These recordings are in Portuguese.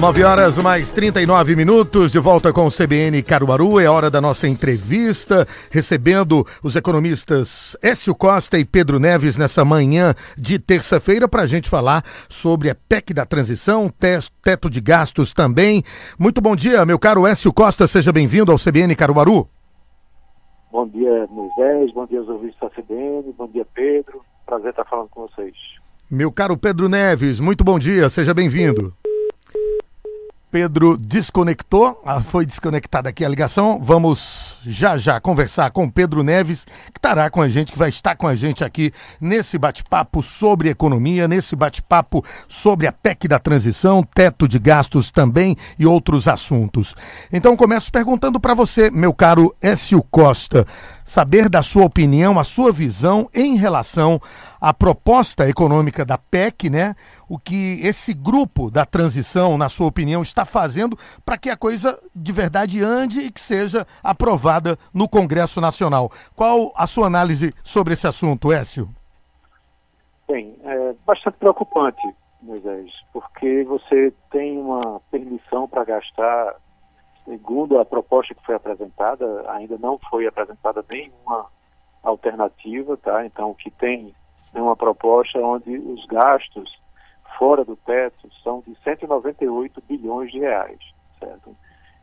9 horas mais 39 minutos, de volta com o CBN Caruaru. É hora da nossa entrevista, recebendo os economistas Écio Costa e Pedro Neves nessa manhã de terça-feira para a gente falar sobre a PEC da transição, teto de gastos também. Muito bom dia, meu caro Écio Costa, seja bem-vindo ao CBN Caruaru. Bom dia, Moisés, bom dia aos ouvintes da CBN, bom dia, Pedro. Prazer estar falando com vocês. Meu caro Pedro Neves, muito bom dia, seja bem-vindo. Pedro desconectou, ah, foi desconectada aqui a ligação. Vamos já já conversar com Pedro Neves, que estará com a gente, que vai estar com a gente aqui nesse bate-papo sobre economia, nesse bate-papo sobre a PEC da transição, teto de gastos também e outros assuntos. Então começo perguntando para você, meu caro Écio Costa, saber da sua opinião, a sua visão em relação à proposta econômica da PEC, né? O que esse grupo da transição, na sua opinião, está fazendo para que a coisa de verdade ande e que seja aprovada no Congresso Nacional. Qual a sua análise sobre esse assunto, Écio? Bem, é bastante preocupante, Moisés, porque você tem uma permissão para gastar Segundo a proposta que foi apresentada, ainda não foi apresentada nenhuma alternativa, tá? Então, o que tem é uma proposta onde os gastos fora do teto são de 198 bilhões de reais, certo?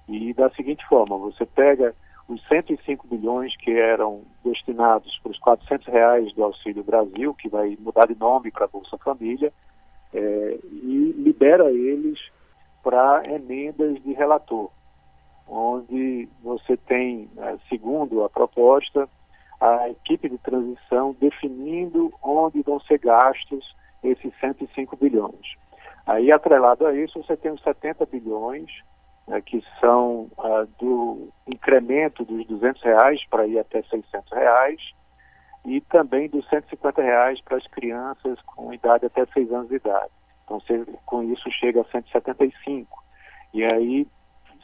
E da seguinte forma, você pega os 105 bilhões que eram destinados para os 400 reais do Auxílio Brasil, que vai mudar de nome para Bolsa Família, é, e libera eles para emendas de relator onde você tem, né, segundo a proposta, a equipe de transição definindo onde vão ser gastos esses 105 bilhões. Aí, atrelado a isso, você tem os 70 bilhões, né, que são ah, do incremento dos 200 reais para ir até 600 reais, e também dos 150 reais para as crianças com idade até 6 anos de idade. Então, você, com isso, chega a 175. E aí,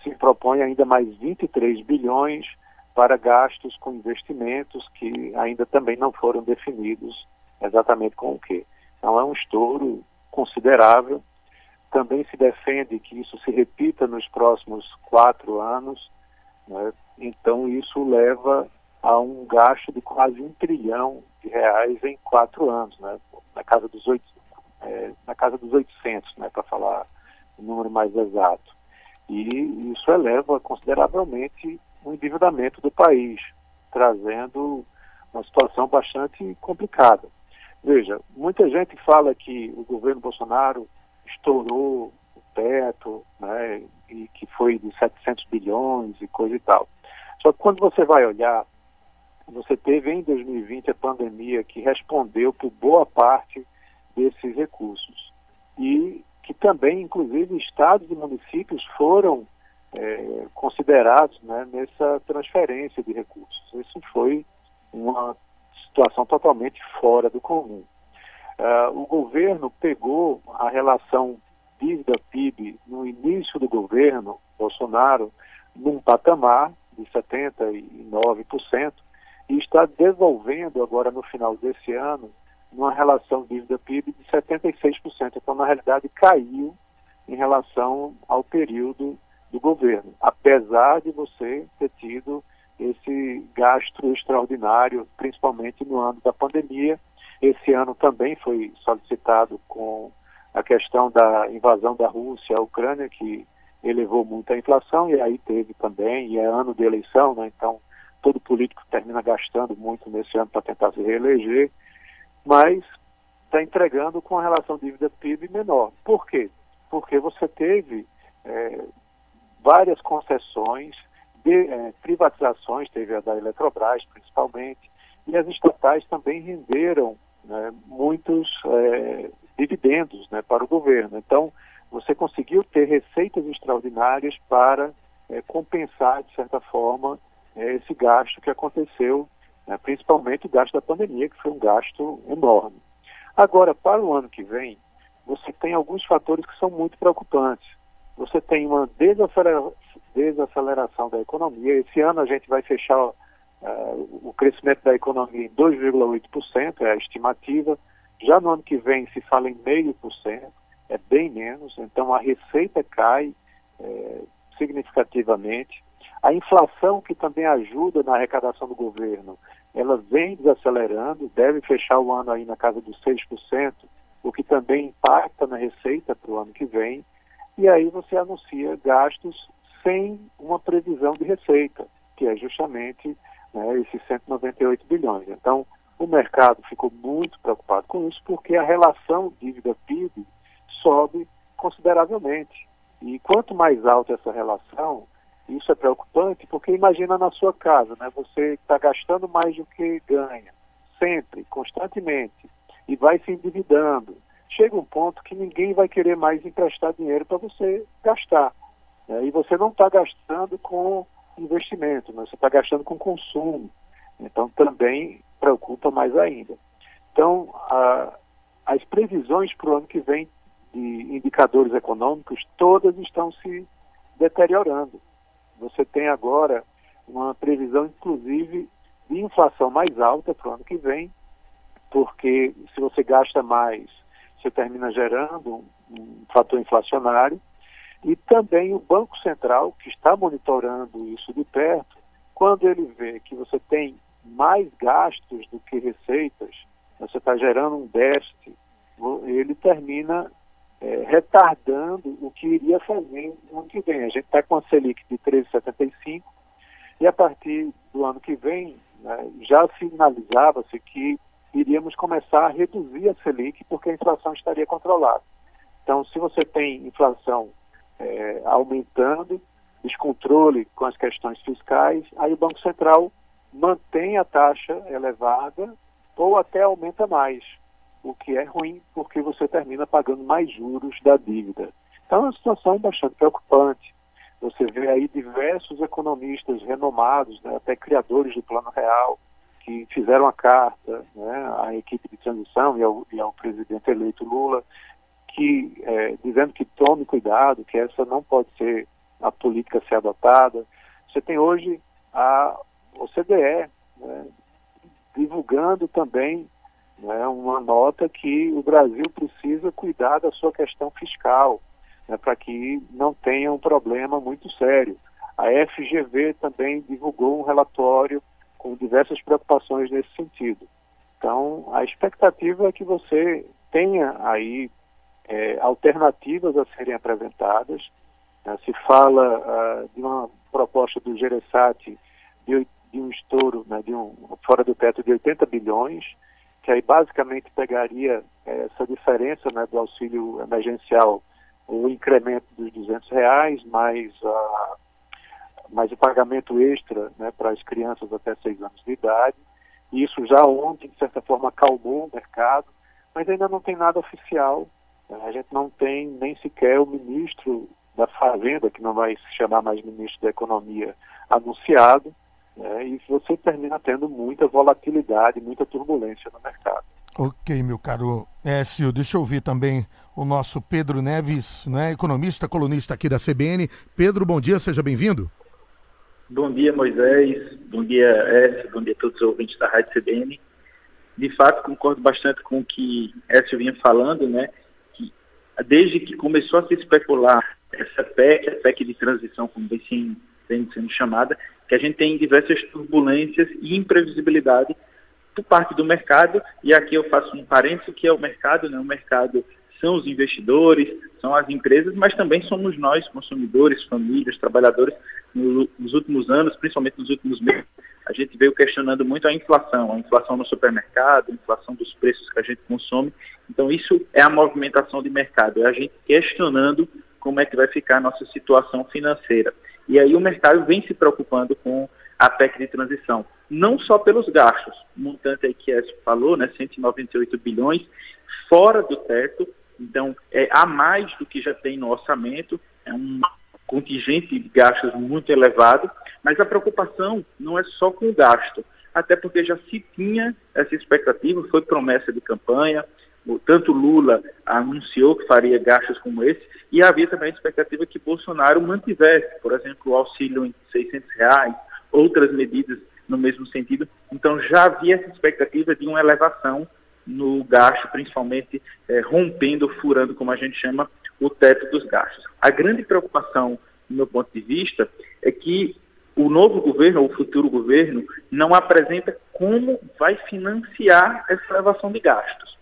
se propõe ainda mais 23 bilhões para gastos com investimentos que ainda também não foram definidos exatamente com o que. Então é um estouro considerável. Também se defende que isso se repita nos próximos quatro anos. Né? Então isso leva a um gasto de quase um trilhão de reais em quatro anos, né? na casa dos oito, é, na casa dos 800, né? para falar o número mais exato e isso eleva consideravelmente o endividamento do país, trazendo uma situação bastante complicada. Veja, muita gente fala que o governo Bolsonaro estourou o teto, né, e que foi de 700 bilhões e coisa e tal. Só que quando você vai olhar, você teve em 2020 a pandemia que respondeu por boa parte desses recursos. E que também, inclusive, estados e municípios foram é, considerados né, nessa transferência de recursos. Isso foi uma situação totalmente fora do comum. Uh, o governo pegou a relação dívida-PIB no início do governo Bolsonaro num patamar de 79% e está devolvendo agora no final desse ano numa relação dívida-PIB de 76%. Então, na realidade, caiu em relação ao período do governo, apesar de você ter tido esse gasto extraordinário, principalmente no ano da pandemia. Esse ano também foi solicitado com a questão da invasão da Rússia à Ucrânia, que elevou muito a inflação, e aí teve também, e é ano de eleição, né? então todo político termina gastando muito nesse ano para tentar se reeleger mas está entregando com a relação dívida-PIB menor. Por quê? Porque você teve é, várias concessões, de, é, privatizações, teve a da Eletrobras principalmente, e as estatais também renderam né, muitos é, dividendos né, para o governo. Então, você conseguiu ter receitas extraordinárias para é, compensar, de certa forma, esse gasto que aconteceu né, principalmente o gasto da pandemia, que foi um gasto enorme. Agora, para o ano que vem, você tem alguns fatores que são muito preocupantes. Você tem uma desaceleração da economia. Esse ano a gente vai fechar uh, o crescimento da economia em 2,8%, é a estimativa. Já no ano que vem se fala em 0,5%. é bem menos, então a receita cai é, significativamente. A inflação, que também ajuda na arrecadação do governo, ela vem desacelerando, deve fechar o ano aí na casa dos 6%, o que também impacta na receita para o ano que vem. E aí você anuncia gastos sem uma previsão de receita, que é justamente né, esses 198 bilhões. Então, o mercado ficou muito preocupado com isso, porque a relação dívida-PIB sobe consideravelmente. E quanto mais alta essa relação, isso é preocupante, porque imagina na sua casa, né? Você está gastando mais do que ganha, sempre, constantemente, e vai se endividando. Chega um ponto que ninguém vai querer mais emprestar dinheiro para você gastar. Né? E você não está gastando com investimento, né? você está gastando com consumo. Então também preocupa mais ainda. Então, a, as previsões para o ano que vem de indicadores econômicos, todas estão se deteriorando. Você tem agora uma previsão, inclusive, de inflação mais alta para o ano que vem, porque se você gasta mais, você termina gerando um, um fator inflacionário. E também o Banco Central, que está monitorando isso de perto, quando ele vê que você tem mais gastos do que receitas, você está gerando um déficit, ele termina é, retardando o que iria fazer no ano que vem. A gente está com a Selic de 13,75 e a partir do ano que vem né, já sinalizava-se que iríamos começar a reduzir a Selic porque a inflação estaria controlada. Então, se você tem inflação é, aumentando, descontrole com as questões fiscais, aí o Banco Central mantém a taxa elevada ou até aumenta mais o que é ruim porque você termina pagando mais juros da dívida. Então é uma situação bastante preocupante. Você vê aí diversos economistas renomados, né, até criadores do Plano Real, que fizeram a carta né, à equipe de transição e ao, e ao presidente eleito Lula, que é, dizendo que tome cuidado, que essa não pode ser a política a ser adotada. Você tem hoje a OCDE né, divulgando também né, uma nota que o Brasil precisa cuidar da sua questão fiscal, né, para que não tenha um problema muito sério. A FGV também divulgou um relatório com diversas preocupações nesse sentido. Então, a expectativa é que você tenha aí é, alternativas a serem apresentadas. Né, se fala uh, de uma proposta do Geresat de, de um estouro, né, de um fora do teto de 80 bilhões, que aí basicamente pegaria é, essa diferença né, do auxílio emergencial, o incremento dos 200 reais, mais, mais o pagamento extra né, para as crianças até 6 anos de idade. Isso já ontem, de certa forma, acalmou o mercado, mas ainda não tem nada oficial. A gente não tem nem sequer o ministro da Fazenda, que não vai se chamar mais ministro da Economia, anunciado né, e você termina tendo muita volatilidade, muita turbulência no mercado. Ok, meu caro Écio, deixa eu ouvir também o nosso Pedro Neves, né, economista, colunista aqui da CBN. Pedro, bom dia, seja bem-vindo. Bom dia, Moisés. Bom dia, Écio. Bom dia a todos os ouvintes da Rádio CBN. De fato, concordo bastante com o que Écio vinha falando, né? Desde que começou a se especular essa PEC, a PEC de transição, como vem sendo chamada, que a gente tem diversas turbulências e imprevisibilidade por parte do mercado, e aqui eu faço um parênteses, que é o mercado, né? o mercado são os investidores, são as empresas, mas também somos nós, consumidores, famílias, trabalhadores, nos últimos anos, principalmente nos últimos meses, a gente veio questionando muito a inflação, a inflação no supermercado, a inflação dos preços que a gente consome. Então, isso é a movimentação de mercado, é a gente questionando como é que vai ficar a nossa situação financeira. E aí o mercado vem se preocupando com a PEC de transição, não só pelos gastos, o montante aí que a falou, né, 198 bilhões, fora do teto, então é a mais do que já tem no orçamento, é um contingente de gastos muito elevado, mas a preocupação não é só com o gasto, até porque já se tinha essa expectativa, foi promessa de campanha, tanto Lula anunciou que faria gastos como esse, e havia também a expectativa que Bolsonaro mantivesse, por exemplo, o auxílio em 600 reais, outras medidas no mesmo sentido. Então já havia essa expectativa de uma elevação no gasto, principalmente é, rompendo, furando, como a gente chama, o teto dos gastos. A grande preocupação, do meu ponto de vista, é que o novo governo, ou o futuro governo, não apresenta como vai financiar essa elevação de gastos.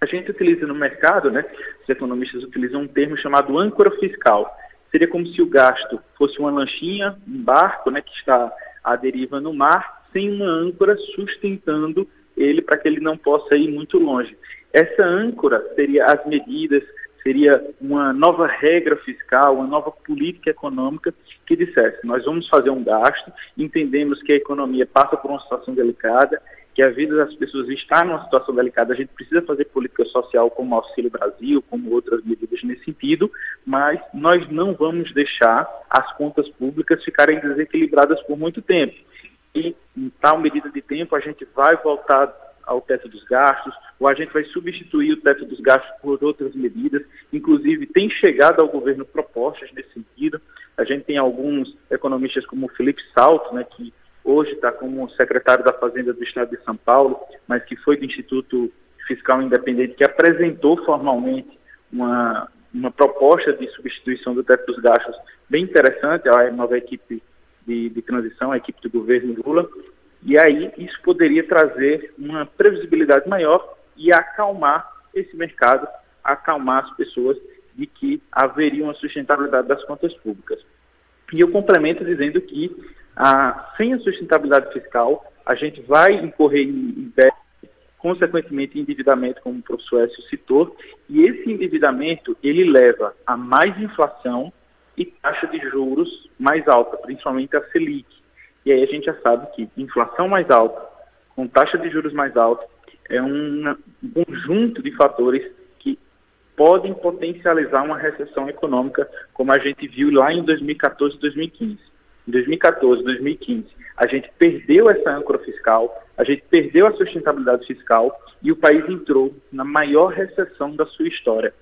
A gente utiliza no mercado, né, os economistas utilizam um termo chamado âncora fiscal. Seria como se o gasto fosse uma lanchinha, um barco né, que está à deriva no mar, sem uma âncora sustentando ele para que ele não possa ir muito longe. Essa âncora seria as medidas, seria uma nova regra fiscal, uma nova política econômica que dissesse: nós vamos fazer um gasto, entendemos que a economia passa por uma situação delicada, que a vida das pessoas está numa situação delicada, a gente precisa fazer política social como Auxílio Brasil, como outras medidas nesse sentido, mas nós não vamos deixar as contas públicas ficarem desequilibradas por muito tempo e em tal medida de tempo a gente vai voltar ao teto dos gastos, ou a gente vai substituir o teto dos gastos por outras medidas, inclusive tem chegado ao governo propostas nesse sentido. A gente tem alguns economistas como o Felipe Salto, né, que hoje está como secretário da Fazenda do Estado de São Paulo, mas que foi do Instituto Fiscal Independente, que apresentou formalmente uma, uma proposta de substituição do teto dos gastos bem interessante, a nova equipe de, de transição, a equipe do governo Lula, e aí isso poderia trazer uma previsibilidade maior e acalmar esse mercado, acalmar as pessoas de que haveria uma sustentabilidade das contas públicas. E eu complemento dizendo que ah, sem a sustentabilidade fiscal, a gente vai incorrer em, em consequentemente endividamento, como o professor Écio citou, e esse endividamento ele leva a mais inflação e taxa de juros mais alta, principalmente a Selic. E aí a gente já sabe que inflação mais alta, com taxa de juros mais alta, é um conjunto de fatores que podem potencializar uma recessão econômica, como a gente viu lá em 2014 e 2015. Em 2014 e 2015, a gente perdeu essa âncora fiscal, a gente perdeu a sustentabilidade fiscal e o país entrou na maior recessão da sua história.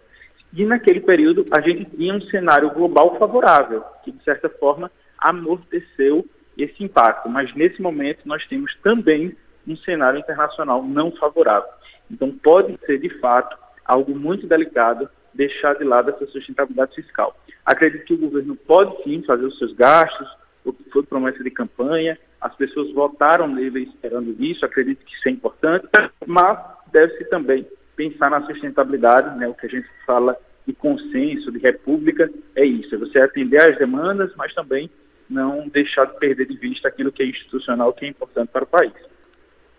E naquele período a gente tinha um cenário global favorável, que de certa forma amorteceu esse impacto. Mas nesse momento nós temos também um cenário internacional não favorável. Então pode ser de fato algo muito delicado deixar de lado essa sustentabilidade fiscal. Acredito que o governo pode sim fazer os seus gastos, o que foi promessa de campanha, as pessoas votaram nele esperando isso, acredito que isso é importante, mas deve-se também pensar na sustentabilidade, né, o que a gente fala de consenso, de república, é isso, é você atender às demandas, mas também não deixar de perder de vista aquilo que é institucional, que é importante para o país.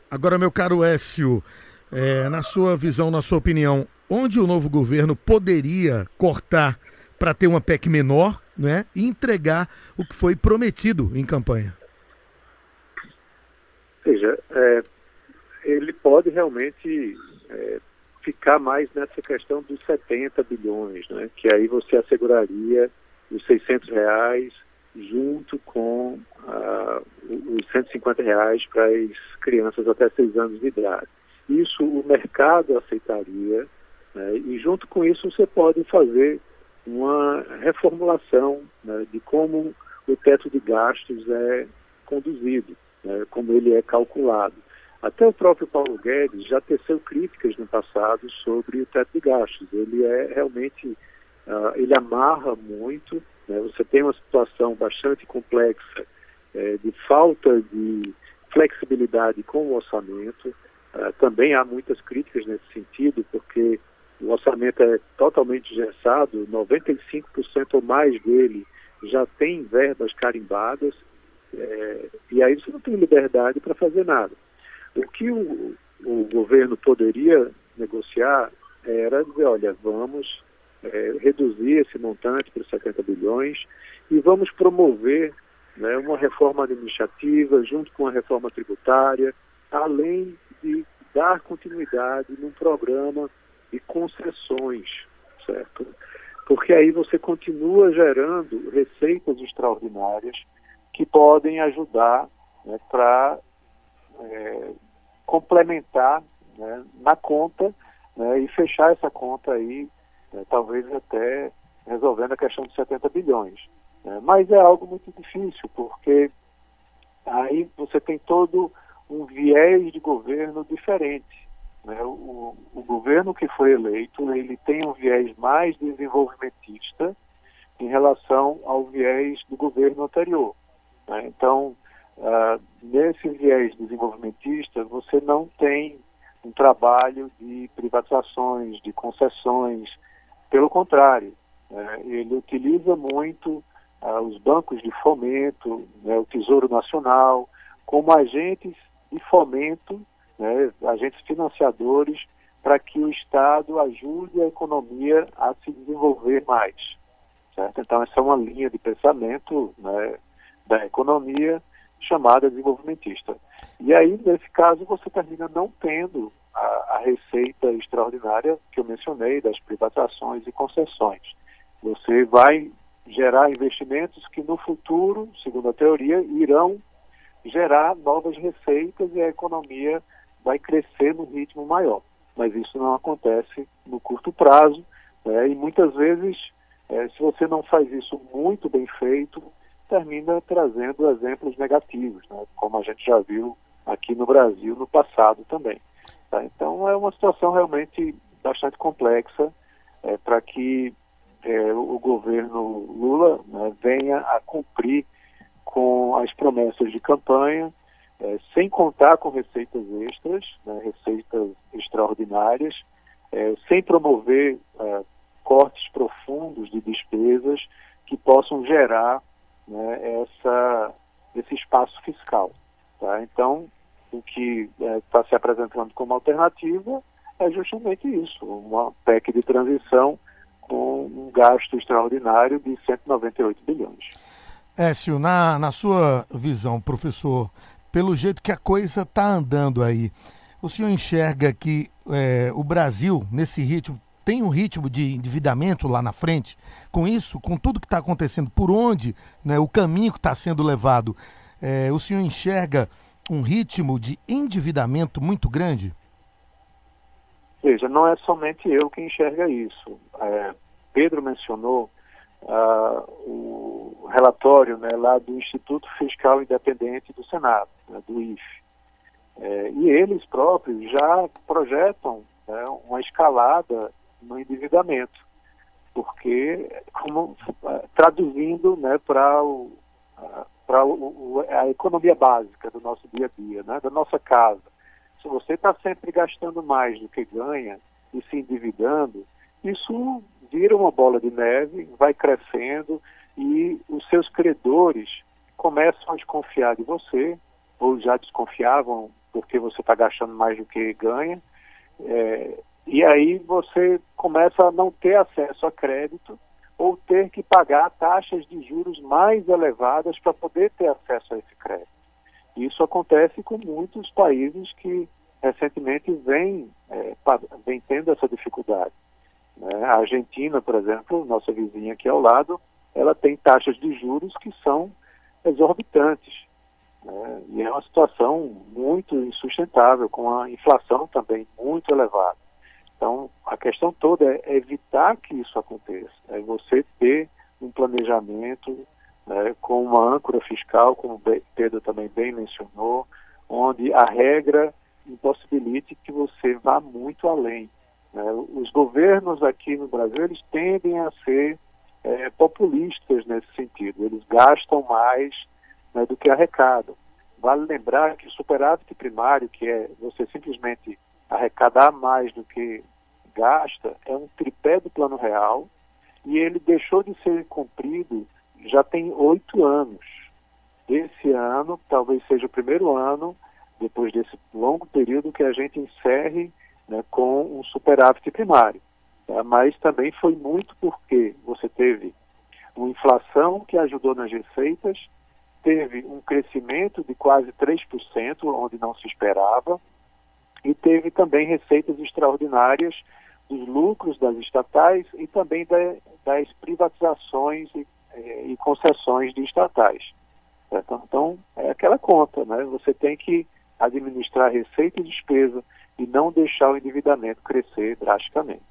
Agora, meu caro Écio, é, na sua visão, na sua opinião, onde o novo governo poderia cortar para ter uma PEC menor né, e entregar o que foi prometido em campanha? Veja, é, ele pode realmente é, ficar mais nessa questão dos 70 bilhões, né? que aí você asseguraria os 600 reais junto com uh, os 150 reais para as crianças até 6 anos de idade. Isso o mercado aceitaria né? e junto com isso você pode fazer uma reformulação né? de como o teto de gastos é conduzido, né? como ele é calculado. Até o próprio Paulo Guedes já teceu críticas no passado sobre o teto de gastos. Ele é realmente, uh, ele amarra muito, né? você tem uma situação bastante complexa é, de falta de flexibilidade com o orçamento. Uh, também há muitas críticas nesse sentido, porque o orçamento é totalmente gessado, 95% ou mais dele já tem verbas carimbadas, é, e aí você não tem liberdade para fazer nada. O que o, o governo poderia negociar era dizer, olha, vamos é, reduzir esse montante para 70 bilhões e vamos promover né, uma reforma administrativa junto com a reforma tributária, além de dar continuidade num programa de concessões, certo? Porque aí você continua gerando receitas extraordinárias que podem ajudar né, para é, complementar né, na conta né, e fechar essa conta aí, né, talvez até resolvendo a questão dos 70 bilhões. Né. Mas é algo muito difícil, porque aí você tem todo um viés de governo diferente. né, o, o, governo que foi eleito, ele tem um viés mais desenvolvimentista em relação ao viés do governo anterior. Né? Então, uh, nesse viés desenvolvimentista, você não tem um trabalho de privatizações, de concessões. Pelo contrário, né, ele utiliza muito uh, os bancos de fomento, né, o Tesouro Nacional, como agentes de fomento, né, agentes financiadores, para que o Estado ajude a economia a se desenvolver mais. Certo? Então, essa é uma linha de pensamento da economia chamada desenvolvimentista. E aí, nesse caso, você termina não tendo a, a receita extraordinária que eu mencionei das privatizações e concessões. Você vai gerar investimentos que no futuro, segundo a teoria, irão gerar novas receitas e a economia vai crescer num ritmo maior. Mas isso não acontece no curto prazo né? e muitas vezes, é, se você não faz isso muito bem feito, termina trazendo exemplos negativos, né? como a gente já viu aqui no Brasil no passado também. Tá? Então é uma situação realmente bastante complexa é, para que é, o governo Lula né, venha a cumprir com as promessas de campanha, é, sem contar com receitas extras, né, receitas extraordinárias, é, sem promover é, cortes profundos de despesas que possam gerar né, essa, esse espaço fiscal. Tá? Então, o que está é, se apresentando como alternativa é justamente isso, uma PEC de transição com um gasto extraordinário de 198 bilhões. Écio, na, na sua visão, professor, pelo jeito que a coisa está andando aí, o senhor enxerga que é, o Brasil, nesse ritmo, tem um ritmo de endividamento lá na frente? Com isso, com tudo que está acontecendo, por onde né, o caminho que está sendo levado, é, o senhor enxerga um ritmo de endividamento muito grande? Veja, não é somente eu que enxerga isso. É, Pedro mencionou uh, o relatório né, lá do Instituto Fiscal Independente do Senado, né, do IFE. É, e eles próprios já projetam né, uma escalada no endividamento, porque, como, traduzindo né, para a economia básica do nosso dia a dia, né, da nossa casa, se você está sempre gastando mais do que ganha e se endividando, isso vira uma bola de neve, vai crescendo e os seus credores começam a desconfiar de você, ou já desconfiavam porque você está gastando mais do que ganha, é, e aí você começa a não ter acesso a crédito ou ter que pagar taxas de juros mais elevadas para poder ter acesso a esse crédito. Isso acontece com muitos países que recentemente vêm, é, vem tendo essa dificuldade. Né? A Argentina, por exemplo, nossa vizinha aqui ao lado, ela tem taxas de juros que são exorbitantes. Né? E é uma situação muito insustentável, com a inflação também muito elevada. Então, a questão toda é evitar que isso aconteça. É você ter um planejamento né, com uma âncora fiscal, como o Pedro também bem mencionou, onde a regra impossibilite que você vá muito além. Né? Os governos aqui no Brasil, eles tendem a ser é, populistas nesse sentido. Eles gastam mais né, do que arrecadam. Vale lembrar que o superávit primário, que é você simplesmente arrecadar mais do que gasta, é um tripé do plano real e ele deixou de ser cumprido já tem oito anos. Esse ano talvez seja o primeiro ano, depois desse longo período, que a gente encerre né, com um superávit primário. Tá? Mas também foi muito porque você teve uma inflação que ajudou nas receitas, teve um crescimento de quase 3%, onde não se esperava, e teve também receitas extraordinárias dos lucros das estatais e também da, das privatizações e, eh, e, concessões de estatais. Certo? Então, é aquela conta, né? Você tem que administrar receita e despesa, e não deixar o endividamento crescer drasticamente.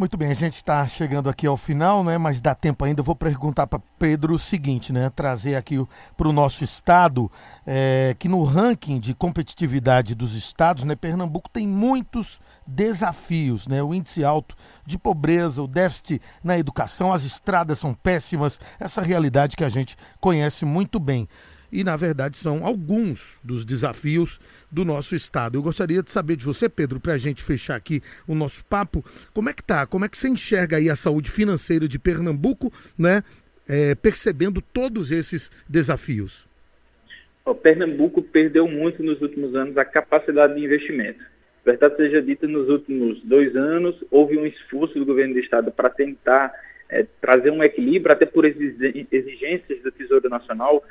Muito bem, a gente está chegando aqui ao final, né? Mas dá tempo ainda. Eu vou perguntar para Pedro o seguinte, né? Trazer aqui para o nosso estado é, que no ranking de competitividade dos estados, né? Pernambuco tem muitos desafios, né? O índice alto de pobreza, o déficit na educação, as estradas são péssimas. Essa realidade que a gente conhece muito bem e, na verdade, são alguns dos desafios do nosso Estado. Eu gostaria de saber de você, Pedro, para a gente fechar aqui o nosso papo, como é que tá? Como é que você enxerga aí a saúde financeira de Pernambuco, né? É, percebendo todos esses desafios? O Pernambuco perdeu muito nos últimos anos a capacidade de investimento. Verdade seja dita, nos últimos dois anos houve um esforço do governo do Estado para tentar é, trazer um equilíbrio, até por exigências do Tesouro Nacional,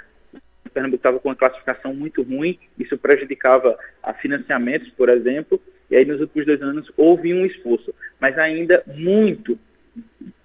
Pernambuco estava com uma classificação muito ruim, isso prejudicava a financiamentos, por exemplo, e aí nos últimos dois anos houve um esforço, mas ainda muito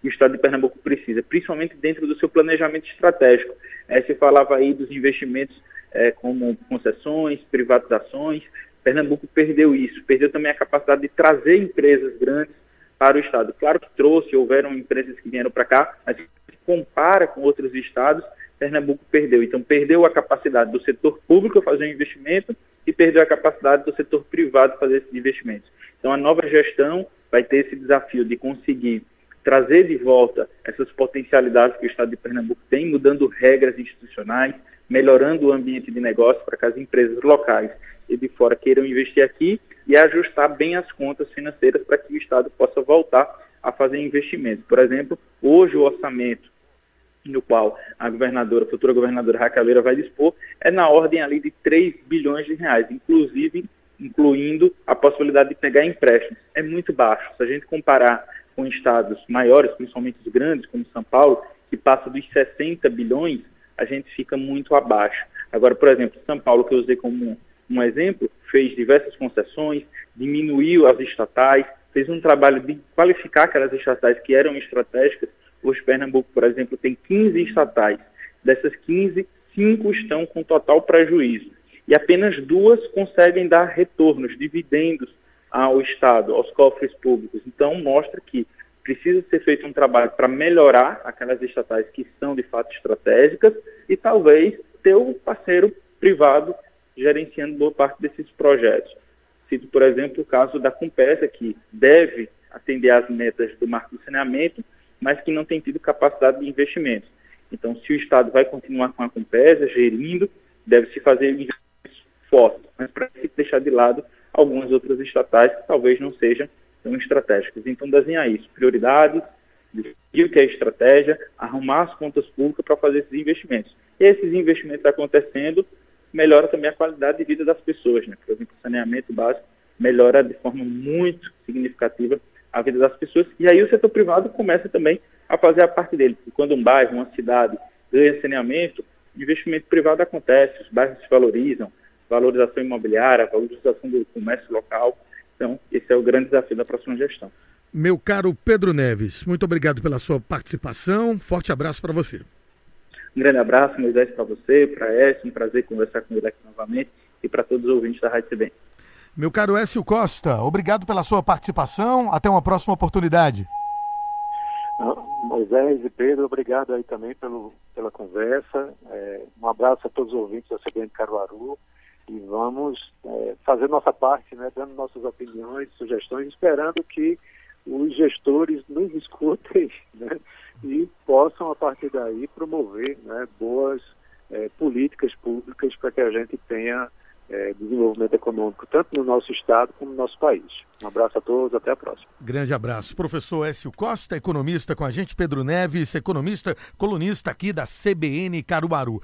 o Estado de Pernambuco precisa, principalmente dentro do seu planejamento estratégico. É, você falava aí dos investimentos é, como concessões, privatizações, Pernambuco perdeu isso, perdeu também a capacidade de trazer empresas grandes para o Estado. Claro que trouxe, houveram empresas que vieram para cá, mas se compara com outros estados, Pernambuco perdeu. Então, perdeu a capacidade do setor público fazer um investimento e perdeu a capacidade do setor privado fazer esses investimentos. Então, a nova gestão vai ter esse desafio de conseguir trazer de volta essas potencialidades que o Estado de Pernambuco tem, mudando regras institucionais, melhorando o ambiente de negócio para que as empresas locais e de fora queiram investir aqui e ajustar bem as contas financeiras para que o Estado possa voltar a fazer investimentos. Por exemplo, hoje o orçamento no qual a governadora, a futura governadora Raqueleira vai dispor, é na ordem ali de 3 bilhões de reais, inclusive incluindo a possibilidade de pegar empréstimos. É muito baixo. Se a gente comparar com estados maiores, principalmente os grandes, como São Paulo, que passa dos 60 bilhões, a gente fica muito abaixo. Agora, por exemplo, São Paulo, que eu usei como um exemplo, fez diversas concessões, diminuiu as estatais, fez um trabalho de qualificar aquelas estatais que eram estratégicas Hoje, Pernambuco, por exemplo, tem 15 estatais. Dessas 15, 5 estão com total prejuízo. E apenas duas conseguem dar retornos, dividendos ao Estado, aos cofres públicos. Então, mostra que precisa ser feito um trabalho para melhorar aquelas estatais que são de fato estratégicas e talvez ter um parceiro privado gerenciando boa parte desses projetos. Cito, por exemplo, o caso da Compesa, que deve atender às metas do marco do saneamento, mas que não tem tido capacidade de investimento. Então, se o Estado vai continuar com a Compesa, gerindo, deve-se fazer investimentos fortes, mas para se deixar de lado algumas outras estatais que talvez não sejam tão estratégicas. Então, desenhar isso, prioridades, decidir o que é estratégia, arrumar as contas públicas para fazer esses investimentos. E esses investimentos acontecendo, melhora também a qualidade de vida das pessoas. Né? Por exemplo, o saneamento básico melhora de forma muito significativa a vida das pessoas. E aí o setor privado começa também a fazer a parte dele. Porque quando um bairro, uma cidade ganha saneamento, investimento privado acontece, os bairros se valorizam, valorização imobiliária, valorização do comércio local. Então, esse é o grande desafio da próxima gestão. Meu caro Pedro Neves, muito obrigado pela sua participação. Forte abraço para você. Um grande abraço, Moisés, para você, para Écio, um prazer conversar com ele aqui novamente e para todos os ouvintes da Rádio CBN. Meu caro Écio Costa, obrigado pela sua participação. Até uma próxima oportunidade. Moisés e Pedro, obrigado aí também pelo, pela conversa. É, um abraço a todos os ouvintes da CBN Caruaru e vamos é, fazer nossa parte, né, dando nossas opiniões, sugestões, esperando que os gestores nos escutem né, e possam, a partir daí, promover né, boas é, políticas públicas para que a gente tenha é, desenvolvimento econômico, tanto no nosso estado como no nosso país. Um abraço a todos, até a próxima. Grande abraço. Professor Écio Costa, economista com a gente, Pedro Neves, economista, colunista aqui da CBN Caruaru.